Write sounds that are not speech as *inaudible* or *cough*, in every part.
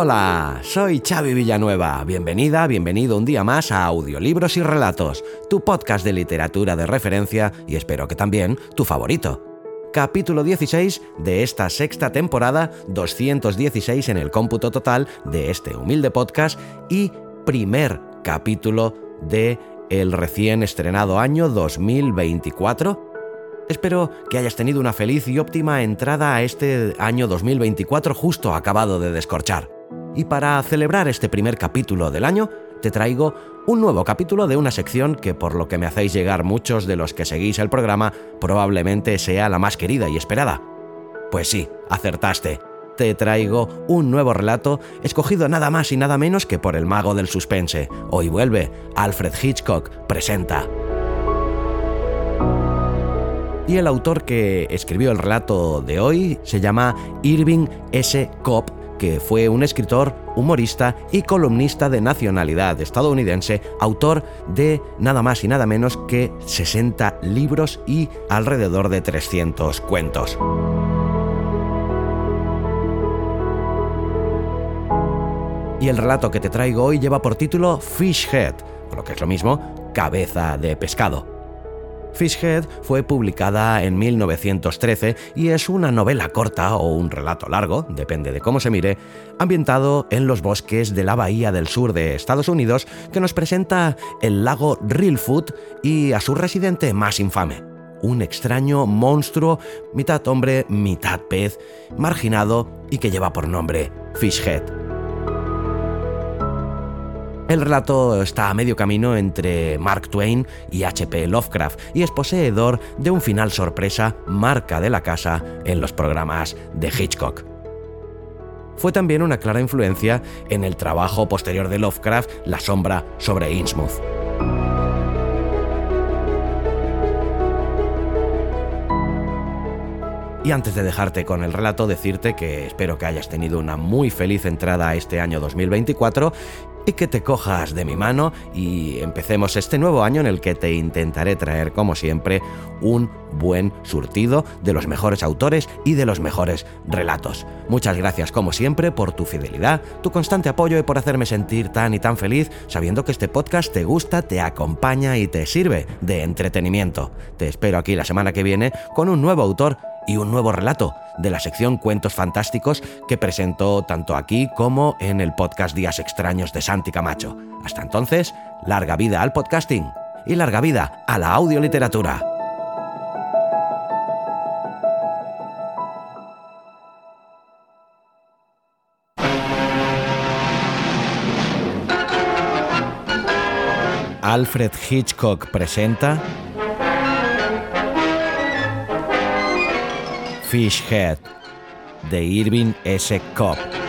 Hola, soy Xavi Villanueva. Bienvenida, bienvenido un día más a Audiolibros y Relatos, tu podcast de literatura de referencia y espero que también tu favorito. Capítulo 16 de esta sexta temporada, 216 en el cómputo total de este humilde podcast y primer capítulo de el recién estrenado año 2024 Espero que hayas tenido una feliz y óptima entrada a este año 2024 justo acabado de descorchar. Y para celebrar este primer capítulo del año, te traigo un nuevo capítulo de una sección que por lo que me hacéis llegar muchos de los que seguís el programa, probablemente sea la más querida y esperada. Pues sí, acertaste. Te traigo un nuevo relato escogido nada más y nada menos que por el mago del suspense. Hoy vuelve, Alfred Hitchcock presenta y el autor que escribió el relato de hoy se llama Irving S. Cobb, que fue un escritor, humorista y columnista de nacionalidad estadounidense, autor de nada más y nada menos que 60 libros y alrededor de 300 cuentos. Y el relato que te traigo hoy lleva por título Fishhead, o lo que es lo mismo, cabeza de pescado. Fishhead fue publicada en 1913 y es una novela corta o un relato largo, depende de cómo se mire, ambientado en los bosques de la bahía del sur de Estados Unidos que nos presenta el lago Reelfoot y a su residente más infame, un extraño monstruo, mitad hombre, mitad pez, marginado y que lleva por nombre Fishhead. El relato está a medio camino entre Mark Twain y H.P. Lovecraft y es poseedor de un final sorpresa marca de la casa en los programas de Hitchcock. Fue también una clara influencia en el trabajo posterior de Lovecraft, La sombra sobre Innsmouth. Y antes de dejarte con el relato, decirte que espero que hayas tenido una muy feliz entrada a este año 2024 y que te cojas de mi mano y empecemos este nuevo año en el que te intentaré traer, como siempre, un buen surtido de los mejores autores y de los mejores relatos. Muchas gracias, como siempre, por tu fidelidad, tu constante apoyo y por hacerme sentir tan y tan feliz sabiendo que este podcast te gusta, te acompaña y te sirve de entretenimiento. Te espero aquí la semana que viene con un nuevo autor y un nuevo relato de la sección Cuentos Fantásticos que presentó tanto aquí como en el podcast Días Extraños de Santi Camacho. Hasta entonces, larga vida al podcasting y larga vida a la audioliteratura. Alfred Hitchcock presenta Fishhead de Irving S. Cobb.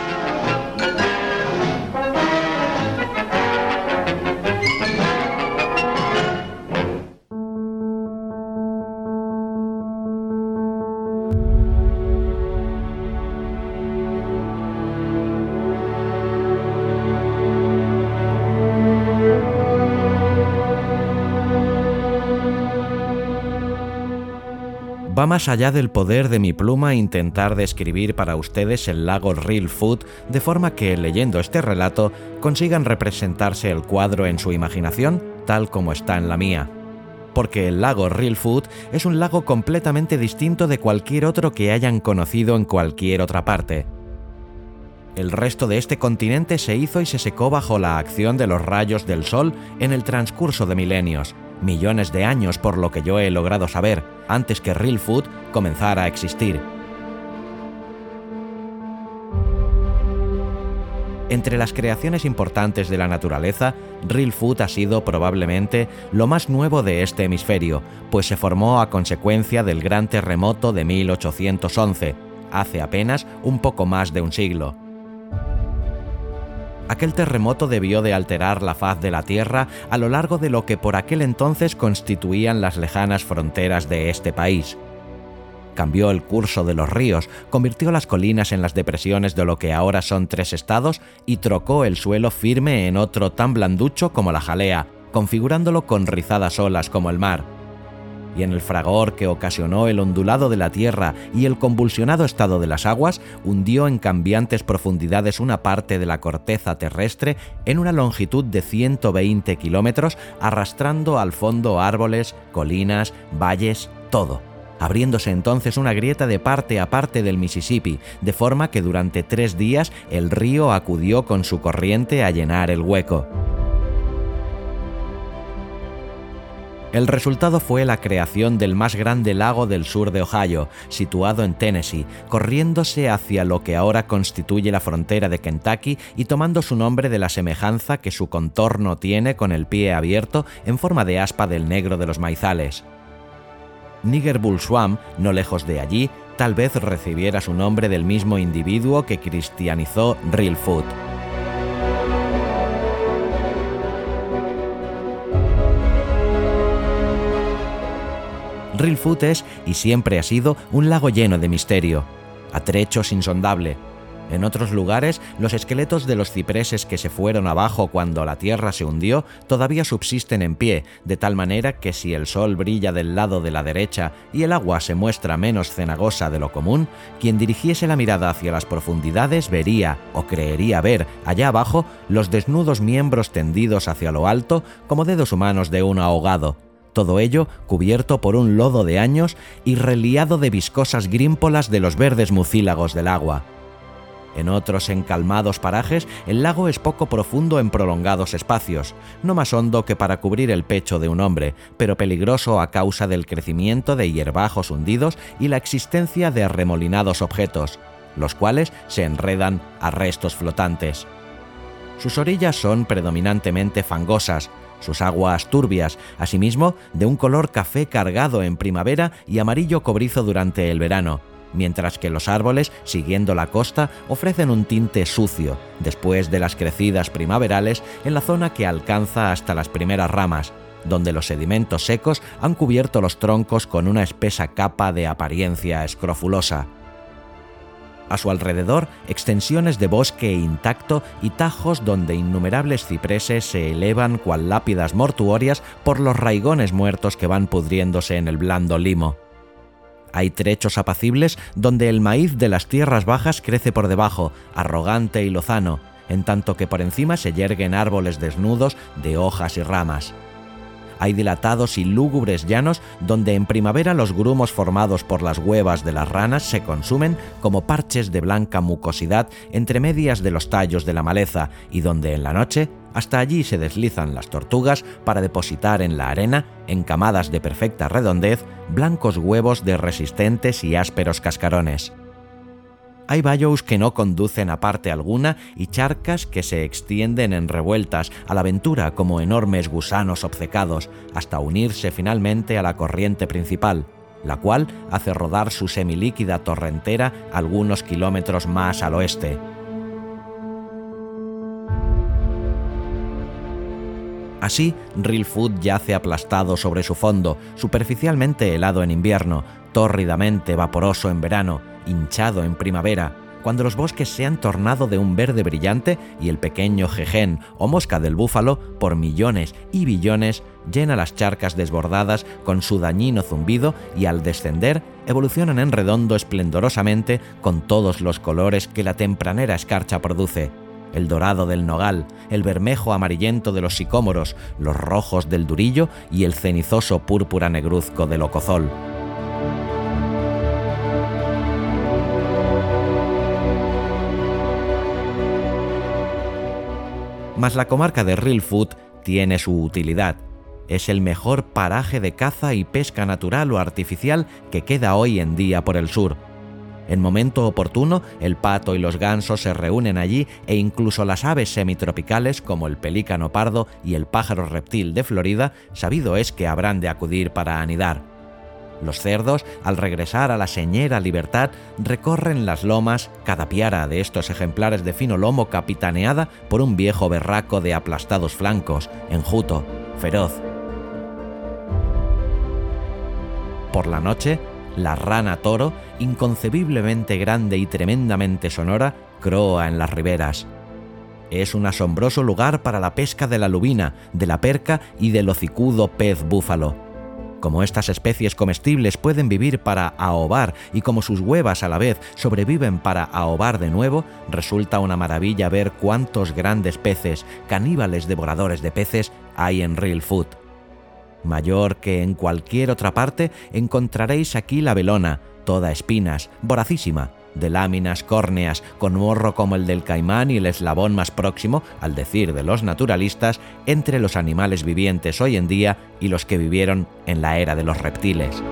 Va más allá del poder de mi pluma intentar describir para ustedes el lago Real Food de forma que, leyendo este relato, consigan representarse el cuadro en su imaginación tal como está en la mía. Porque el lago Real Food es un lago completamente distinto de cualquier otro que hayan conocido en cualquier otra parte. El resto de este continente se hizo y se secó bajo la acción de los rayos del sol en el transcurso de milenios, millones de años por lo que yo he logrado saber, antes que Real Food comenzara a existir. Entre las creaciones importantes de la naturaleza, Real Food ha sido probablemente lo más nuevo de este hemisferio, pues se formó a consecuencia del gran terremoto de 1811, hace apenas un poco más de un siglo. Aquel terremoto debió de alterar la faz de la Tierra a lo largo de lo que por aquel entonces constituían las lejanas fronteras de este país cambió el curso de los ríos, convirtió las colinas en las depresiones de lo que ahora son tres estados y trocó el suelo firme en otro tan blanducho como la jalea, configurándolo con rizadas olas como el mar. Y en el fragor que ocasionó el ondulado de la tierra y el convulsionado estado de las aguas, hundió en cambiantes profundidades una parte de la corteza terrestre en una longitud de 120 kilómetros, arrastrando al fondo árboles, colinas, valles, todo abriéndose entonces una grieta de parte a parte del Mississippi, de forma que durante tres días el río acudió con su corriente a llenar el hueco. El resultado fue la creación del más grande lago del sur de Ohio, situado en Tennessee, corriéndose hacia lo que ahora constituye la frontera de Kentucky y tomando su nombre de la semejanza que su contorno tiene con el pie abierto en forma de aspa del negro de los maizales. Bull Swamp, no lejos de allí, tal vez recibiera su nombre del mismo individuo que cristianizó Real Food. Real es y siempre ha sido un lago lleno de misterio, a trechos insondable, en otros lugares, los esqueletos de los cipreses que se fueron abajo cuando la Tierra se hundió todavía subsisten en pie, de tal manera que si el sol brilla del lado de la derecha y el agua se muestra menos cenagosa de lo común, quien dirigiese la mirada hacia las profundidades vería o creería ver allá abajo los desnudos miembros tendidos hacia lo alto como dedos humanos de un ahogado todo ello cubierto por un lodo de años y reliado de viscosas grímpolas de los verdes mucílagos del agua. En otros encalmados parajes, el lago es poco profundo en prolongados espacios, no más hondo que para cubrir el pecho de un hombre, pero peligroso a causa del crecimiento de hierbajos hundidos y la existencia de arremolinados objetos, los cuales se enredan a restos flotantes. Sus orillas son predominantemente fangosas, sus aguas turbias, asimismo de un color café cargado en primavera y amarillo cobrizo durante el verano, mientras que los árboles, siguiendo la costa, ofrecen un tinte sucio, después de las crecidas primaverales, en la zona que alcanza hasta las primeras ramas, donde los sedimentos secos han cubierto los troncos con una espesa capa de apariencia escrofulosa. A su alrededor, extensiones de bosque intacto y tajos donde innumerables cipreses se elevan cual lápidas mortuorias por los raigones muertos que van pudriéndose en el blando limo. Hay trechos apacibles donde el maíz de las tierras bajas crece por debajo, arrogante y lozano, en tanto que por encima se yerguen árboles desnudos de hojas y ramas. Hay dilatados y lúgubres llanos donde en primavera los grumos formados por las huevas de las ranas se consumen como parches de blanca mucosidad entre medias de los tallos de la maleza y donde en la noche hasta allí se deslizan las tortugas para depositar en la arena, en camadas de perfecta redondez, blancos huevos de resistentes y ásperos cascarones. Hay bayous que no conducen a parte alguna y charcas que se extienden en revueltas a la aventura como enormes gusanos obcecados, hasta unirse finalmente a la corriente principal, la cual hace rodar su semilíquida torrentera algunos kilómetros más al oeste. Así, Real Food yace aplastado sobre su fondo, superficialmente helado en invierno, tórridamente vaporoso en verano, hinchado en primavera, cuando los bosques se han tornado de un verde brillante y el pequeño jején o mosca del búfalo, por millones y billones, llena las charcas desbordadas con su dañino zumbido y al descender evolucionan en redondo esplendorosamente con todos los colores que la tempranera escarcha produce el dorado del nogal, el bermejo amarillento de los sicómoros, los rojos del durillo y el cenizoso púrpura negruzco del ocozol. Mas la comarca de Real Food tiene su utilidad. Es el mejor paraje de caza y pesca natural o artificial que queda hoy en día por el sur En momento oportuno, el pato y los gansos se reúnen allí e incluso las aves semitropicales como el pelícano pardo y el pájaro reptil de Florida, sabido es que habrán de acudir para anidar. Los cerdos, al regresar a la señera libertad, recorren las lomas, cada piara de estos ejemplares de fino lomo capitaneada por un viejo berraco de aplastados flancos, enjuto, feroz. Por la noche, la rana toro, inconcebiblemente grande y tremendamente sonora, croa en las riberas. Es un asombroso lugar para la pesca de la lubina, de la perca y del hocicudo pez búfalo como estas especies comestibles pueden vivir para ahobar y como sus huevas a la vez sobreviven para ahobar de nuevo, resulta una maravilla ver cuántos grandes peces, caníbales devoradores de peces, hay en Real Food. Mayor que en cualquier otra parte, encontraréis aquí la velona, toda espinas, voracísima, de láminas córneas con morro como el del caimán y el eslabón más próximo, al decir de los naturalistas, entre los animales vivientes hoy en día y los que vivieron en la era de los reptiles.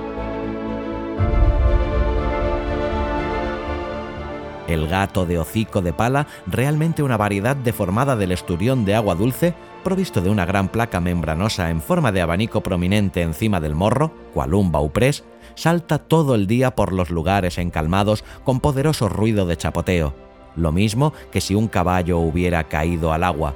El gato de hocico de pala, realmente una variedad deformada del esturión de agua dulce, provisto de una gran placa membranosa en forma de abanico prominente encima del morro, cual un bauprés, salta todo el día por los lugares encalmados con poderoso ruido de chapoteo, lo mismo que si un caballo hubiera caído al agua.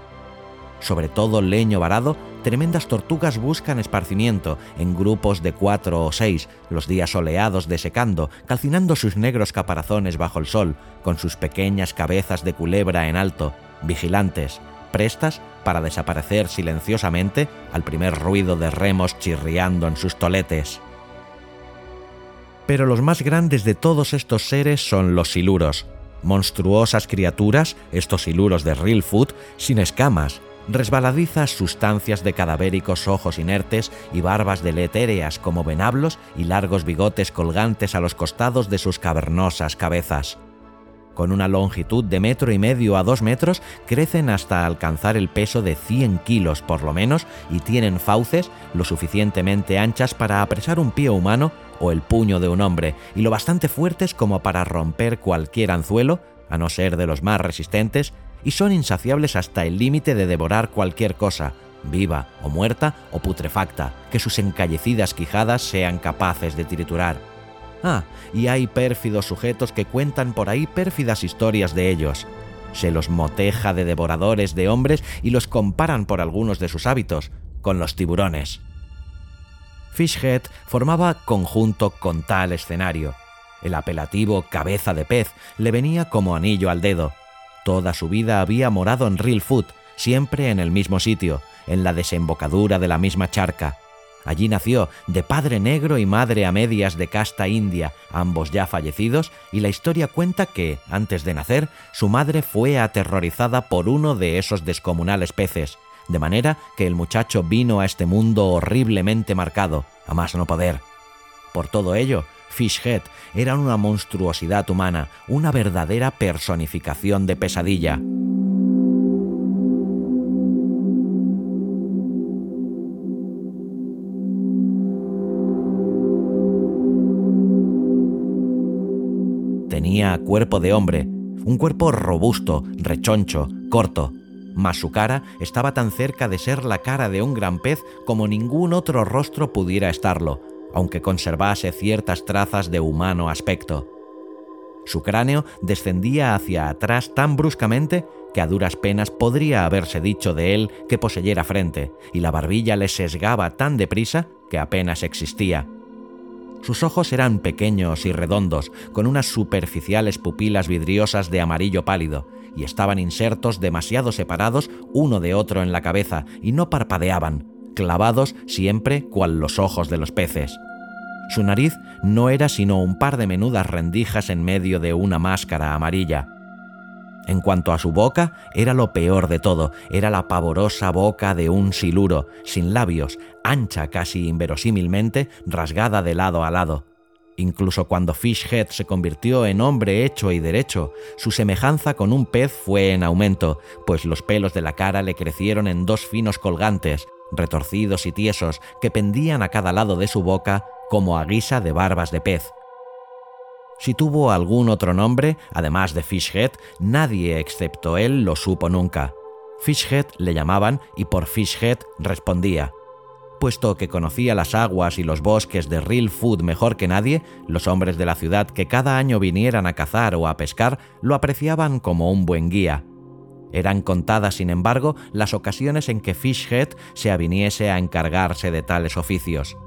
Sobre todo leño varado, tremendas tortugas buscan esparcimiento en grupos de cuatro o seis, los días soleados desecando, calcinando sus negros caparazones bajo el sol, con sus pequeñas cabezas de culebra en alto, vigilantes, prestas para desaparecer silenciosamente al primer ruido de remos chirriando en sus toletes. Pero los más grandes de todos estos seres son los siluros, monstruosas criaturas, estos siluros de real food, sin escamas, resbaladizas sustancias de cadavéricos ojos inertes y barbas deletéreas como venablos y largos bigotes colgantes a los costados de sus cavernosas cabezas. Con una longitud de metro y medio a dos metros, crecen hasta alcanzar el peso de 100 kilos por lo menos y tienen fauces lo suficientemente anchas para apresar un pie humano o el puño de un hombre, y lo bastante fuertes como para romper cualquier anzuelo, a no ser de los más resistentes, y son insaciables hasta el límite de devorar cualquier cosa, viva o muerta o putrefacta, que sus encallecidas quijadas sean capaces de triturar. Ah, y hay pérfidos sujetos que cuentan por ahí pérfidas historias de ellos. Se los moteja de devoradores de hombres y los comparan por algunos de sus hábitos con los tiburones. Fishhead formaba conjunto con tal escenario. El apelativo cabeza de pez le venía como anillo al dedo. Toda su vida había morado en Real siempre en el mismo sitio, en la desembocadura de la misma charca. Allí nació, de padre negro y madre a medias de casta india, ambos ya fallecidos, y la historia cuenta que, antes de nacer, su madre fue aterrorizada por uno de esos descomunales peces, de manera que el muchacho vino a este mundo horriblemente marcado, a más no poder. Por todo ello, Fishhead era una monstruosidad humana, una verdadera personificación de pesadilla. Tenía cuerpo de hombre, un cuerpo robusto, rechoncho, corto, mas su cara estaba tan cerca de ser la cara de un gran pez como ningún otro rostro pudiera estarlo, aunque conservase ciertas trazas de humano aspecto. Su cráneo descendía hacia atrás tan bruscamente que a duras penas podría haberse dicho de él que poseyera frente, y la barbilla le sesgaba tan deprisa que apenas existía. Sus ojos eran pequeños y redondos, con unas superficiales pupilas vidriosas de amarillo pálido, y estaban insertos demasiado separados uno de otro en la cabeza, y no parpadeaban, clavados siempre cual los ojos de los peces. Su nariz no era sino un par de menudas rendijas en medio de una máscara amarilla. En cuanto a su boca, era lo peor de todo, era la pavorosa boca de un siluro, sin labios, ancha casi inverosímilmente, rasgada de lado a lado. Incluso cuando Fishhead se convirtió en hombre hecho y derecho, su semejanza con un pez fue en aumento, pues los pelos de la cara le crecieron en dos finos colgantes, retorcidos y tiesos, que pendían a cada lado de su boca como a guisa de barbas de pez. Si tuvo algún otro nombre, además de Fishhead, nadie excepto él lo supo nunca. Fishhead le llamaban y por Fishhead respondía. Puesto que conocía las aguas y los bosques de Real Food mejor que nadie, los hombres de la ciudad que cada año vinieran a cazar o a pescar lo apreciaban como un buen guía. Eran contadas, sin embargo, las ocasiones en que Fishhead se aviniese a encargarse de tales oficios.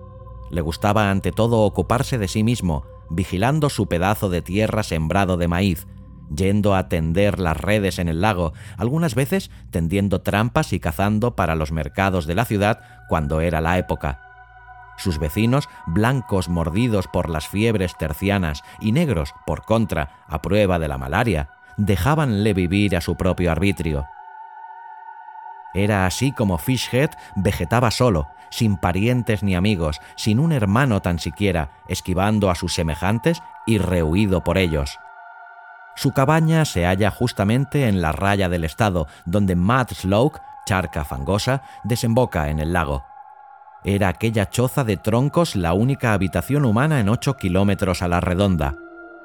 Le gustaba ante todo ocuparse de sí mismo, vigilando su pedazo de tierra sembrado de maíz, yendo a tender las redes en el lago, algunas veces tendiendo trampas y cazando para los mercados de la ciudad cuando era la época. Sus vecinos, blancos mordidos por las fiebres tercianas y negros, por contra, a prueba de la malaria, dejábanle vivir a su propio arbitrio. Era así como Fishhead vegetaba solo, sin parientes ni amigos, sin un hermano tan siquiera, esquivando a sus semejantes y rehuido por ellos. Su cabaña se halla justamente en la raya del estado, donde Mad charca fangosa, desemboca en el lago. Era aquella choza de troncos la única habitación humana en ocho kilómetros a la redonda.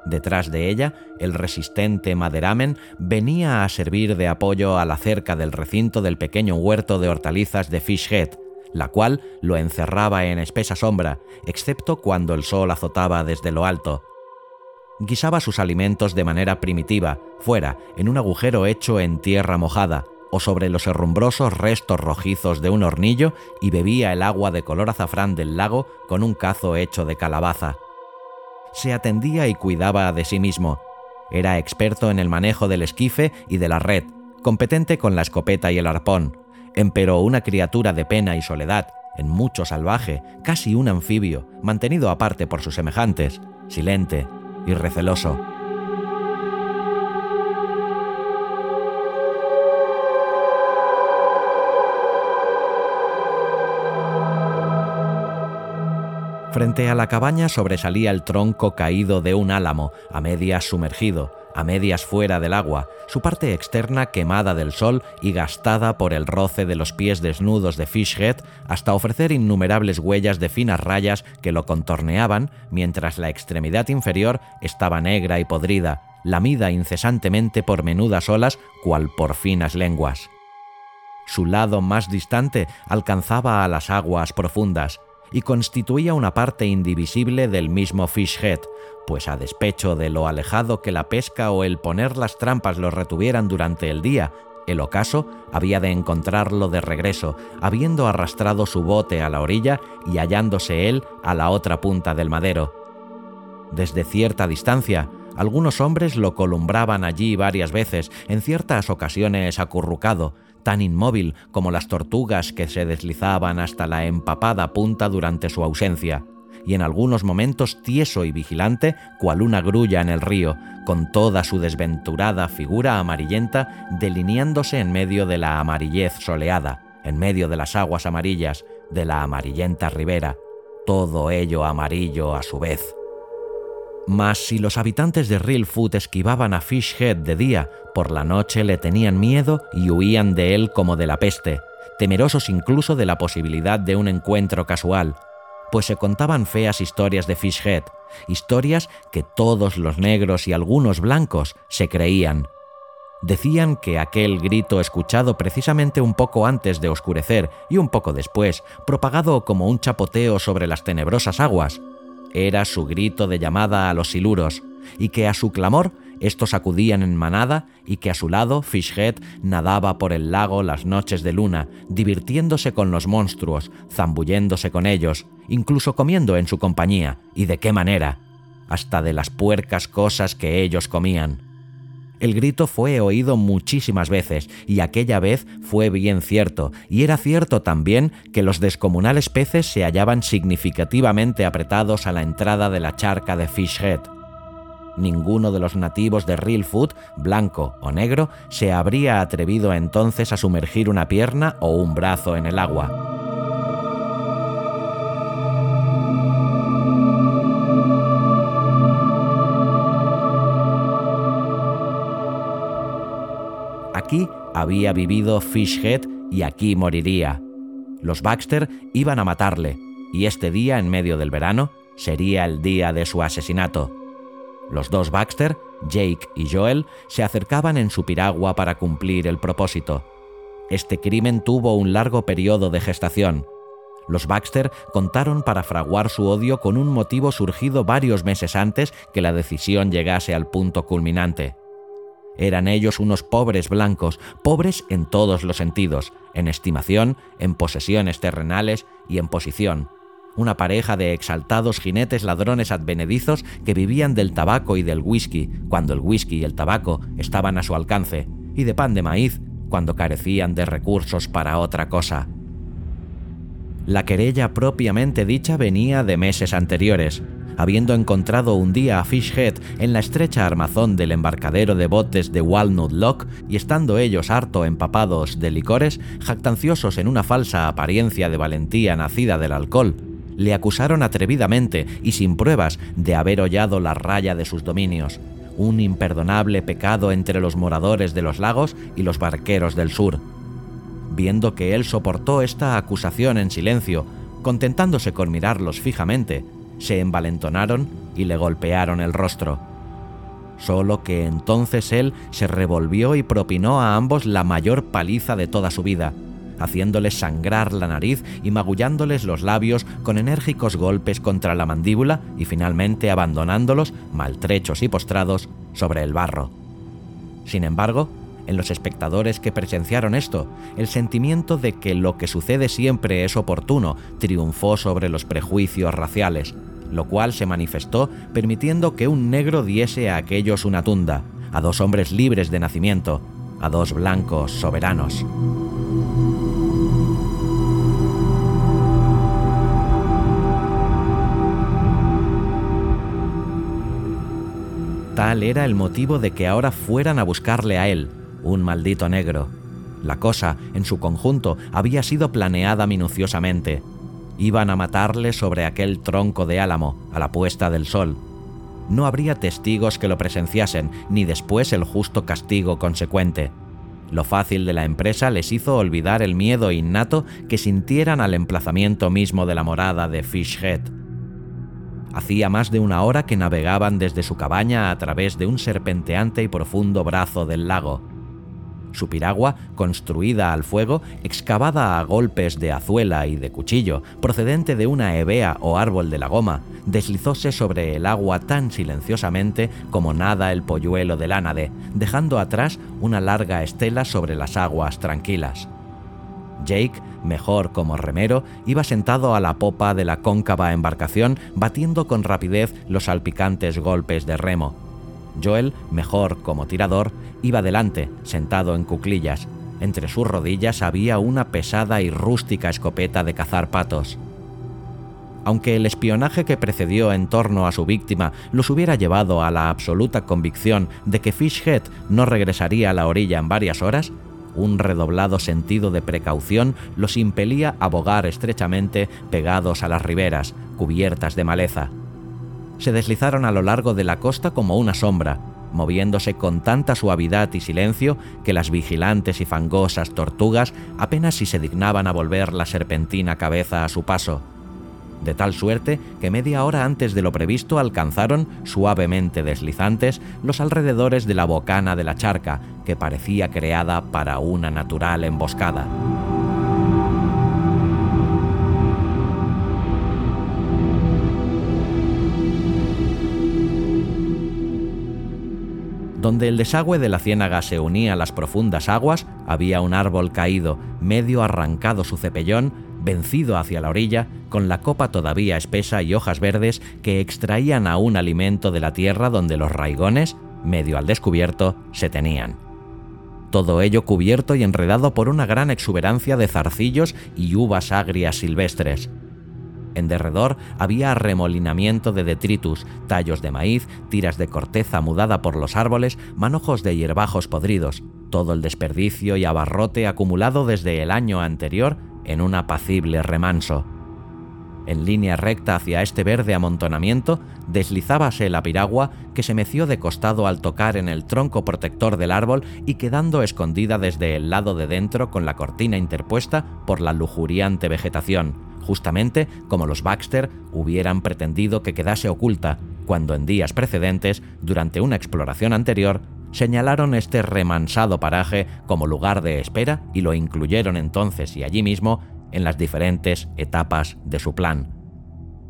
Detrás de ella, el resistente maderamen venía a servir de apoyo a la cerca del recinto del pequeño huerto de hortalizas de Fishhead, la cual lo encerraba en espesa sombra, excepto cuando el sol azotaba desde lo alto. Guisaba sus alimentos de manera primitiva, fuera, en un agujero hecho en tierra mojada, o sobre los herrumbrosos restos rojizos de un hornillo y bebía el agua de color azafrán del lago con un cazo hecho de calabaza se atendía y cuidaba de sí mismo. Era experto en el manejo del esquife y de la red, competente con la escopeta y el arpón, empero una criatura de pena y soledad, en mucho salvaje, casi un anfibio, mantenido aparte por sus semejantes, silente y receloso. Frente a la cabaña sobresalía el tronco caído de un álamo, a medias sumergido, a medias fuera del agua, su parte externa quemada del sol y gastada por el roce de los pies desnudos de Fishhead hasta ofrecer innumerables huellas de finas rayas que lo contorneaban, mientras la extremidad inferior estaba negra y podrida, lamida incesantemente por menudas olas cual por finas lenguas. Su lado más distante alcanzaba a las aguas profundas, y constituía una parte indivisible del mismo Fishhead, pues a despecho de lo alejado que la pesca o el poner las trampas lo retuvieran durante el día, el ocaso había de encontrarlo de regreso, habiendo arrastrado su bote a la orilla y hallándose él a la otra punta del madero. Desde cierta distancia, algunos hombres lo columbraban allí varias veces, en ciertas ocasiones acurrucado, tan inmóvil como las tortugas que se deslizaban hasta la empapada punta durante su ausencia, y en algunos momentos tieso y vigilante, cual una grulla en el río, con toda su desventurada figura amarillenta delineándose en medio de la amarillez soleada, en medio de las aguas amarillas, de la amarillenta ribera, todo ello amarillo a su vez. Mas si los habitantes de Real esquivaban a Fishhead de día, por la noche le tenían miedo y huían de él como de la peste, temerosos incluso de la posibilidad de un encuentro casual, pues se contaban feas historias de Fishhead, historias que todos los negros y algunos blancos se creían. Decían que aquel grito escuchado precisamente un poco antes de oscurecer y un poco después, propagado como un chapoteo sobre las tenebrosas aguas, era su grito de llamada a los siluros, y que a su clamor estos acudían en manada y que a su lado Fishhead nadaba por el lago las noches de luna, divirtiéndose con los monstruos, zambulléndose con ellos, incluso comiendo en su compañía, y de qué manera, hasta de las puercas cosas que ellos comían. El grito fue oído muchísimas veces, y aquella vez fue bien cierto, y era cierto también que los descomunales peces se hallaban significativamente apretados a la entrada de la charca de Fishhead. Ninguno de los nativos de Real Food, blanco o negro, se habría atrevido entonces a sumergir una pierna o un brazo en el agua. Aquí había vivido Fishhead y aquí moriría. Los Baxter iban a matarle, y este día, en medio del verano, sería el día de su asesinato. Los dos Baxter, Jake y Joel, se acercaban en su piragua para cumplir el propósito. Este crimen tuvo un largo periodo de gestación. Los Baxter contaron para fraguar su odio con un motivo surgido varios meses antes que la decisión llegase al punto culminante. Eran ellos unos pobres blancos, pobres en todos los sentidos, en estimación, en posesiones terrenales y en posición. Una pareja de exaltados jinetes ladrones advenedizos que vivían del tabaco y del whisky, cuando el whisky y el tabaco estaban a su alcance, y de pan de maíz, cuando carecían de recursos para otra cosa. La querella propiamente dicha venía de meses anteriores, habiendo encontrado un día a Fishhead en la estrecha armazón del embarcadero de botes de Walnut Lock y estando ellos harto empapados de licores, jactanciosos en una falsa apariencia de valentía nacida del alcohol, le acusaron atrevidamente y sin pruebas de haber hollado la raya de sus dominios, un imperdonable pecado entre los moradores de los lagos y los barqueros del sur. Viendo que él soportó esta acusación en silencio, contentándose con mirarlos fijamente, se envalentonaron y le golpearon el rostro. Solo que entonces él se revolvió y propinó a ambos la mayor paliza de toda su vida, haciéndoles sangrar la nariz y magullándoles los labios con enérgicos golpes contra la mandíbula y finalmente abandonándolos, maltrechos y postrados, sobre el barro. Sin embargo, en los espectadores que presenciaron esto, el sentimiento de que lo que sucede siempre es oportuno triunfó sobre los prejuicios raciales, lo cual se manifestó permitiendo que un negro diese a aquellos una tunda, a dos hombres libres de nacimiento, a dos blancos soberanos. Tal era el motivo de que ahora fueran a buscarle a él, un maldito negro. La cosa, en su conjunto, había sido planeada minuciosamente, Iban a matarle sobre aquel tronco de álamo, a la puesta del sol. No habría testigos que lo presenciasen, ni después el justo castigo consecuente. Lo fácil de la empresa les hizo olvidar el miedo innato que sintieran al emplazamiento mismo de la morada de Fishhead. Hacía más de una hora que navegaban desde su cabaña a través de un serpenteante y profundo brazo del lago. Su piragua, construida al fuego, excavada a golpes de azuela y de cuchillo, procedente de una hebea o árbol de la goma, deslizóse sobre el agua tan silenciosamente como nada el polluelo del ánade, dejando atrás una larga estela sobre las aguas tranquilas. Jake, mejor como remero, iba sentado a la popa de la cóncava embarcación, batiendo con rapidez los salpicantes golpes de remo. Joel, mejor como tirador, iba delante, sentado en cuclillas. Entre sus rodillas había una pesada y rústica escopeta de cazar patos. Aunque el espionaje que precedió en torno a su víctima los hubiera llevado a la absoluta convicción de que Fishhead no regresaría a la orilla en varias horas, un redoblado sentido de precaución los impelía a bogar estrechamente pegados a las riberas, cubiertas de maleza se deslizaron a lo largo de la costa como una sombra, moviéndose con tanta suavidad y silencio que las vigilantes y fangosas tortugas apenas si se dignaban a volver la serpentina cabeza a su paso, de tal suerte que media hora antes de lo previsto alcanzaron, suavemente deslizantes, los alrededores de la bocana de la charca, que parecía creada para una natural emboscada. Donde el desagüe de la ciénaga se unía a las profundas aguas, había un árbol caído, medio arrancado su cepellón, vencido hacia la orilla, con la copa todavía espesa y hojas verdes que extraían aún alimento de la tierra donde los raigones, medio al descubierto, se tenían. Todo ello cubierto y enredado por una gran exuberancia de zarcillos y uvas agrias silvestres. En derredor había arremolinamiento de detritus, tallos de maíz, tiras de corteza mudada por los árboles, manojos de hierbajos podridos, todo el desperdicio y abarrote acumulado desde el año anterior en un apacible remanso. En línea recta hacia este verde amontonamiento, deslizábase la piragua que se meció de costado al tocar en el tronco protector del árbol y quedando escondida desde el lado de dentro con la cortina interpuesta por la lujuriante vegetación, justamente como los Baxter hubieran pretendido que quedase oculta, cuando en días precedentes, durante una exploración anterior, señalaron este remansado paraje como lugar de espera y lo incluyeron entonces y allí mismo en las diferentes etapas de su plan.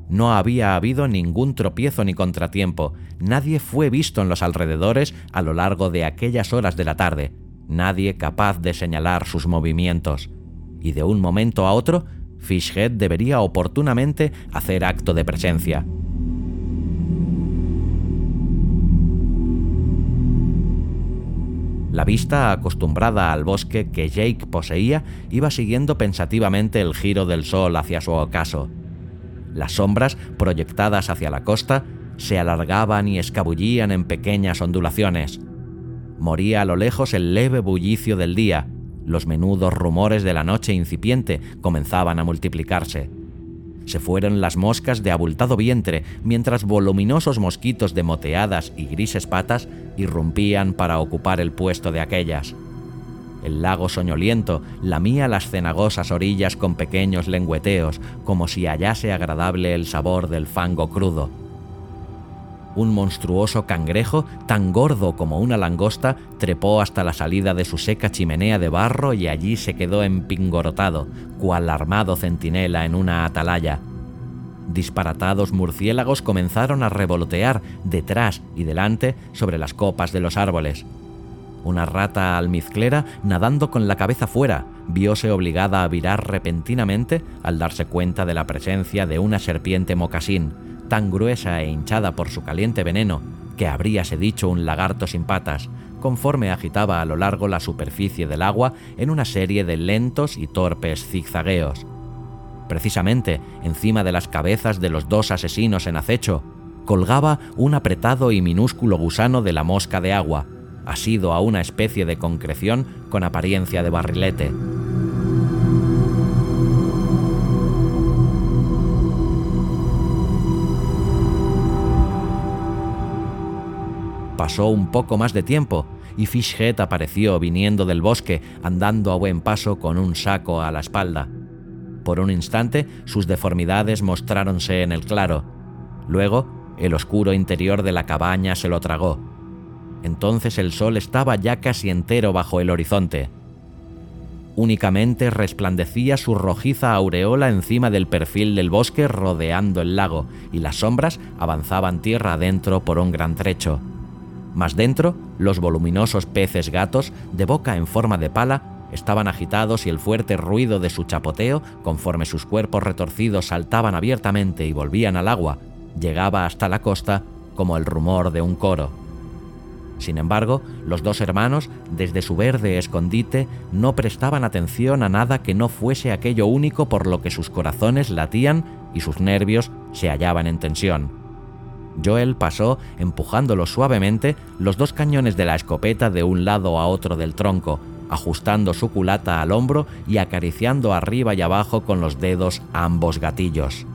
No había habido ningún tropiezo ni contratiempo, nadie fue visto en los alrededores a lo largo de aquellas horas de la tarde, nadie capaz de señalar sus movimientos, y de un momento a otro, Fishhead debería oportunamente hacer acto de presencia. La vista acostumbrada al bosque que Jake poseía iba siguiendo pensativamente el giro del sol hacia su ocaso. Las sombras, proyectadas hacia la costa, se alargaban y escabullían en pequeñas ondulaciones. Moría a lo lejos el leve bullicio del día, los menudos rumores de la noche incipiente comenzaban a multiplicarse. Se fueron las moscas de abultado vientre, mientras voluminosos mosquitos de moteadas y grises patas irrumpían para ocupar el puesto de aquellas. El lago soñoliento lamía las cenagosas orillas con pequeños lengüeteos, como si hallase agradable el sabor del fango crudo. Un monstruoso cangrejo, tan gordo como una langosta, trepó hasta la salida de su seca chimenea de barro y allí se quedó empingorotado, cual armado centinela en una atalaya. Disparatados murciélagos comenzaron a revolotear detrás y delante sobre las copas de los árboles. Una rata almizclera, nadando con la cabeza fuera, vióse obligada a virar repentinamente al darse cuenta de la presencia de una serpiente mocasín, tan gruesa e hinchada por su caliente veneno que habríase dicho un lagarto sin patas, conforme agitaba a lo largo la superficie del agua en una serie de lentos y torpes zigzagueos. Precisamente encima de las cabezas de los dos asesinos en acecho, colgaba un apretado y minúsculo gusano de la mosca de agua, asido a una especie de concreción con apariencia de barrilete. Pasó un poco más de tiempo y Fishhead apareció viniendo del bosque, andando a buen paso con un saco a la espalda. Por un instante sus deformidades mostráronse en el claro. Luego, el oscuro interior de la cabaña se lo tragó. Entonces el sol estaba ya casi entero bajo el horizonte. Únicamente resplandecía su rojiza aureola encima del perfil del bosque rodeando el lago, y las sombras avanzaban tierra adentro por un gran trecho. Más dentro, los voluminosos peces gatos, de boca en forma de pala, estaban agitados y el fuerte ruido de su chapoteo, conforme sus cuerpos retorcidos saltaban abiertamente y volvían al agua, llegaba hasta la costa como el rumor de un coro. Sin embargo, los dos hermanos, desde su verde escondite, no prestaban atención a nada que no fuese aquello único por lo que sus corazones latían y sus nervios se hallaban en tensión. Joel pasó, empujándolo suavemente, los dos cañones de la escopeta de un lado a otro del tronco, ajustando su culata al hombro y acariciando arriba y abajo con los dedos ambos gatillos.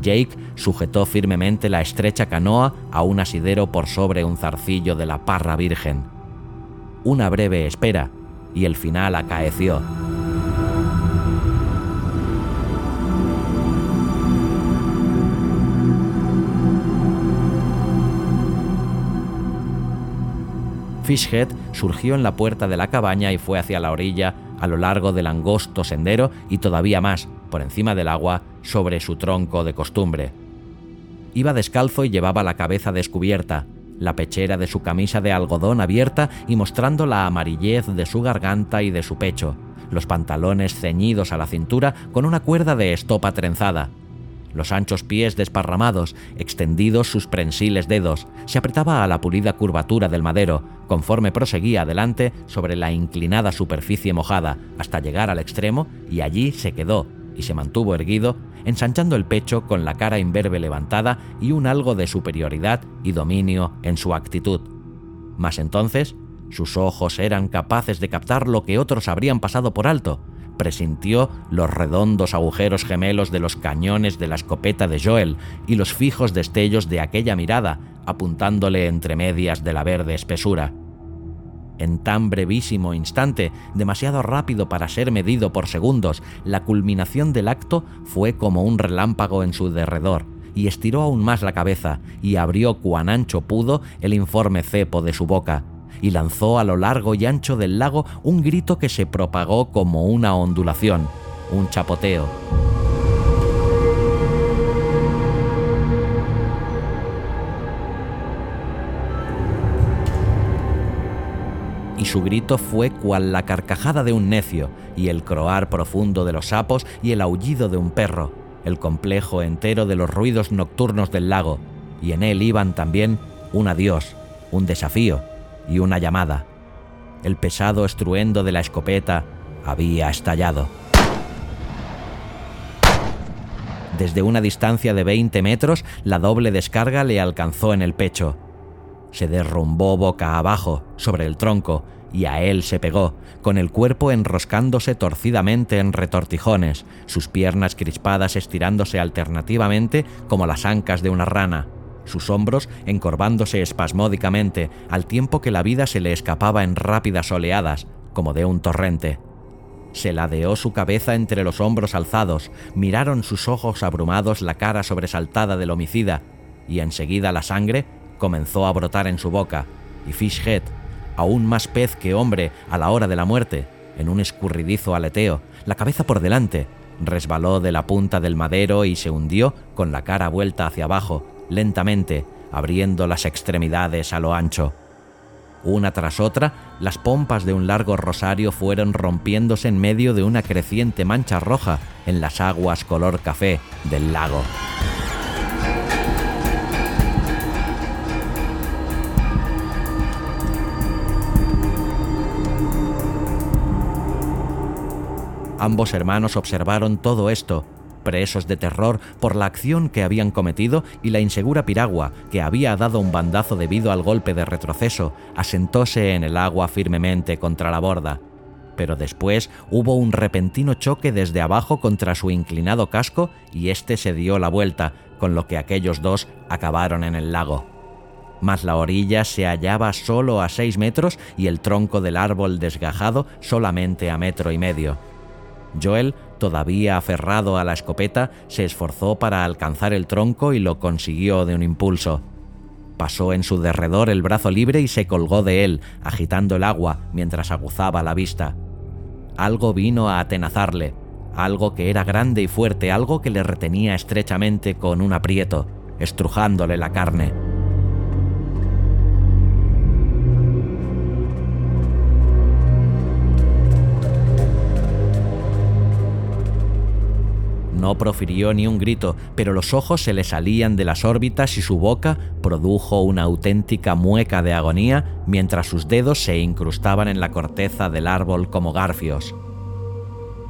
Jake sujetó firmemente la estrecha canoa a un asidero por sobre un zarcillo de la parra virgen. Una breve espera, y el final acaeció. Fishhead surgió en la puerta de la cabaña y fue hacia la orilla a lo largo del angosto sendero y todavía más, por encima del agua, sobre su tronco de costumbre. Iba descalzo y llevaba la cabeza descubierta, la pechera de su camisa de algodón abierta y mostrando la amarillez de su garganta y de su pecho, los pantalones ceñidos a la cintura con una cuerda de estopa trenzada, los anchos pies desparramados, extendidos sus prensiles dedos, se apretaba a la pulida curvatura del madero, conforme proseguía adelante sobre la inclinada superficie mojada, hasta llegar al extremo, y allí se quedó, y se mantuvo erguido, ensanchando el pecho con la cara imberbe levantada y un algo de superioridad y dominio en su actitud. Mas entonces, sus ojos eran capaces de captar lo que otros habrían pasado por alto, presintió los redondos agujeros gemelos de los cañones de la escopeta de Joel y los fijos destellos de aquella mirada, apuntándole entre medias de la verde espesura. En tan brevísimo instante, demasiado rápido para ser medido por segundos, la culminación del acto fue como un relámpago en su derredor, y estiró aún más la cabeza y abrió cuan ancho pudo el informe cepo de su boca, y lanzó a lo largo y ancho del lago un grito que se propagó como una ondulación, un chapoteo. y su grito fue cual la carcajada de un necio, y el croar profundo de los sapos y el aullido de un perro, el complejo entero de los ruidos nocturnos del lago, y en él iban también un adiós, un desafío y una llamada. El pesado estruendo de la escopeta había estallado. Desde una distancia de 20 metros, la doble descarga le alcanzó en el pecho se derrumbó boca abajo sobre el tronco y a él se pegó, con el cuerpo enroscándose torcidamente en retortijones, sus piernas crispadas estirándose alternativamente como las ancas de una rana, sus hombros encorvándose espasmódicamente al tiempo que la vida se le escapaba en rápidas oleadas, como de un torrente. Se ladeó su cabeza entre los hombros alzados, miraron sus ojos abrumados la cara sobresaltada del homicida, y enseguida la sangre comenzó a brotar en su boca, y Fishhead, aún más pez que hombre a la hora de la muerte, en un escurridizo aleteo, la cabeza por delante, resbaló de la punta del madero y se hundió con la cara vuelta hacia abajo, lentamente, abriendo las extremidades a lo ancho. Una tras otra, las pompas de un largo rosario fueron rompiéndose en medio de una creciente mancha roja en las aguas color café del lago. Ambos hermanos observaron todo esto, presos de terror por la acción que habían cometido y la insegura piragua, que había dado un bandazo debido al golpe de retroceso, asentóse en el agua firmemente contra la borda. Pero después hubo un repentino choque desde abajo contra su inclinado casco y éste se dio la vuelta, con lo que aquellos dos acabaron en el lago. Mas la orilla se hallaba solo a seis metros y el tronco del árbol desgajado solamente a metro y medio. Joel, todavía aferrado a la escopeta, se esforzó para alcanzar el tronco y lo consiguió de un impulso. Pasó en su derredor el brazo libre y se colgó de él, agitando el agua mientras aguzaba la vista. Algo vino a atenazarle, algo que era grande y fuerte, algo que le retenía estrechamente con un aprieto, estrujándole la carne. No profirió ni un grito, pero los ojos se le salían de las órbitas y su boca produjo una auténtica mueca de agonía mientras sus dedos se incrustaban en la corteza del árbol como garfios.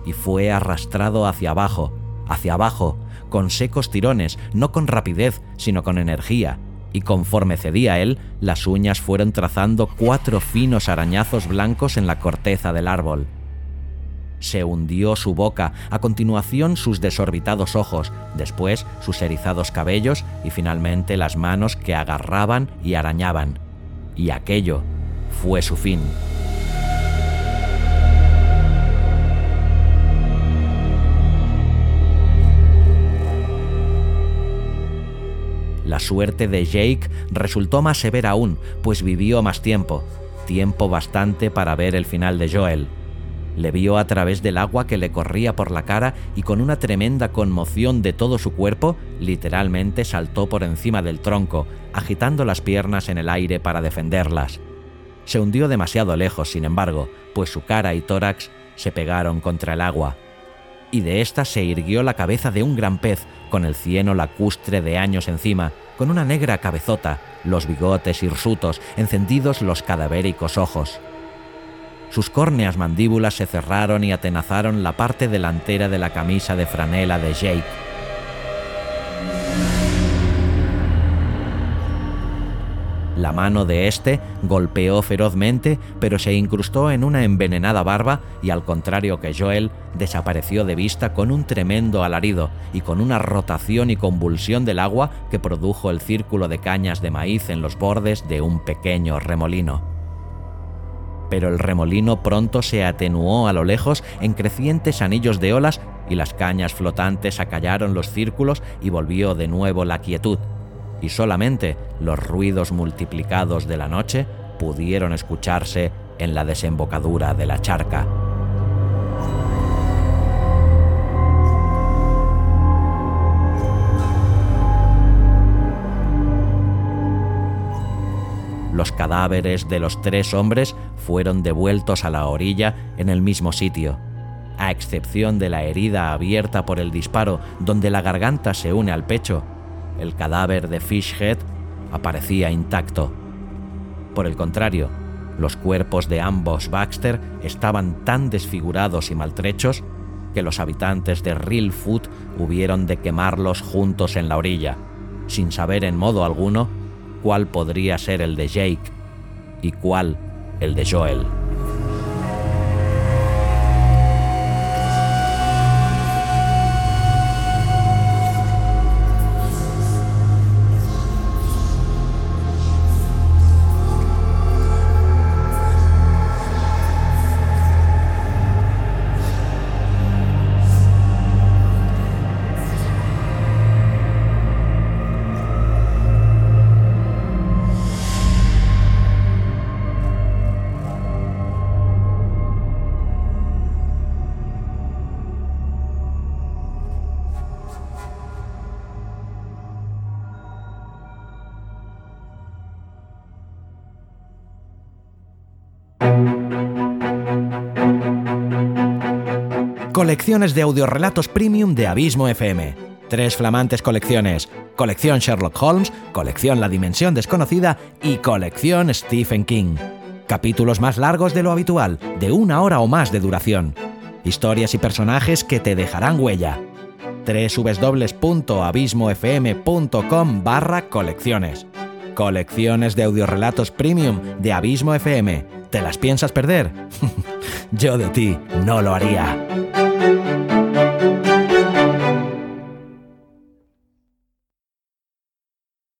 Y fue arrastrado hacia abajo, hacia abajo, con secos tirones, no con rapidez, sino con energía, y conforme cedía él, las uñas fueron trazando cuatro finos arañazos blancos en la corteza del árbol. Se hundió su boca, a continuación sus desorbitados ojos, después sus erizados cabellos y finalmente las manos que agarraban y arañaban. Y aquello fue su fin. La suerte de Jake resultó más severa aún, pues vivió más tiempo, tiempo bastante para ver el final de Joel. Le vio a través del agua que le corría por la cara y con una tremenda conmoción de todo su cuerpo, literalmente saltó por encima del tronco, agitando las piernas en el aire para defenderlas. Se hundió demasiado lejos, sin embargo, pues su cara y tórax se pegaron contra el agua. Y de ésta se irguió la cabeza de un gran pez, con el cieno lacustre de años encima, con una negra cabezota, los bigotes hirsutos, encendidos los cadavéricos ojos. Sus córneas mandíbulas se cerraron y atenazaron la parte delantera de la camisa de franela de Jake. La mano de este golpeó ferozmente, pero se incrustó en una envenenada barba y al contrario que Joel, desapareció de vista con un tremendo alarido y con una rotación y convulsión del agua que produjo el círculo de cañas de maíz en los bordes de un pequeño remolino. Pero el remolino pronto se atenuó a lo lejos en crecientes anillos de olas y las cañas flotantes acallaron los círculos y volvió de nuevo la quietud y solamente los ruidos multiplicados de la noche pudieron escucharse en la desembocadura de la charca. Los cadáveres de los tres hombres fueron devueltos a la orilla en el mismo sitio, a excepción de la herida abierta por el disparo donde la garganta se une al pecho el cadáver de Fishhead aparecía intacto. Por el contrario, los cuerpos de ambos Baxter estaban tan desfigurados y maltrechos que los habitantes de Real Foot hubieron de quemarlos juntos en la orilla, sin saber en modo alguno cuál podría ser el de Jake y cuál el de Joel. Colecciones de audiorelatos premium de Abismo FM. Tres flamantes colecciones. Colección Sherlock Holmes, colección La Dimensión Desconocida y colección Stephen King. Capítulos más largos de lo habitual, de una hora o más de duración. Historias y personajes que te dejarán huella. www.abismofm.com barra colecciones. Colecciones de audiorelatos premium de Abismo FM. ¿Te las piensas perder? *laughs* Yo de ti no lo haría. thank you.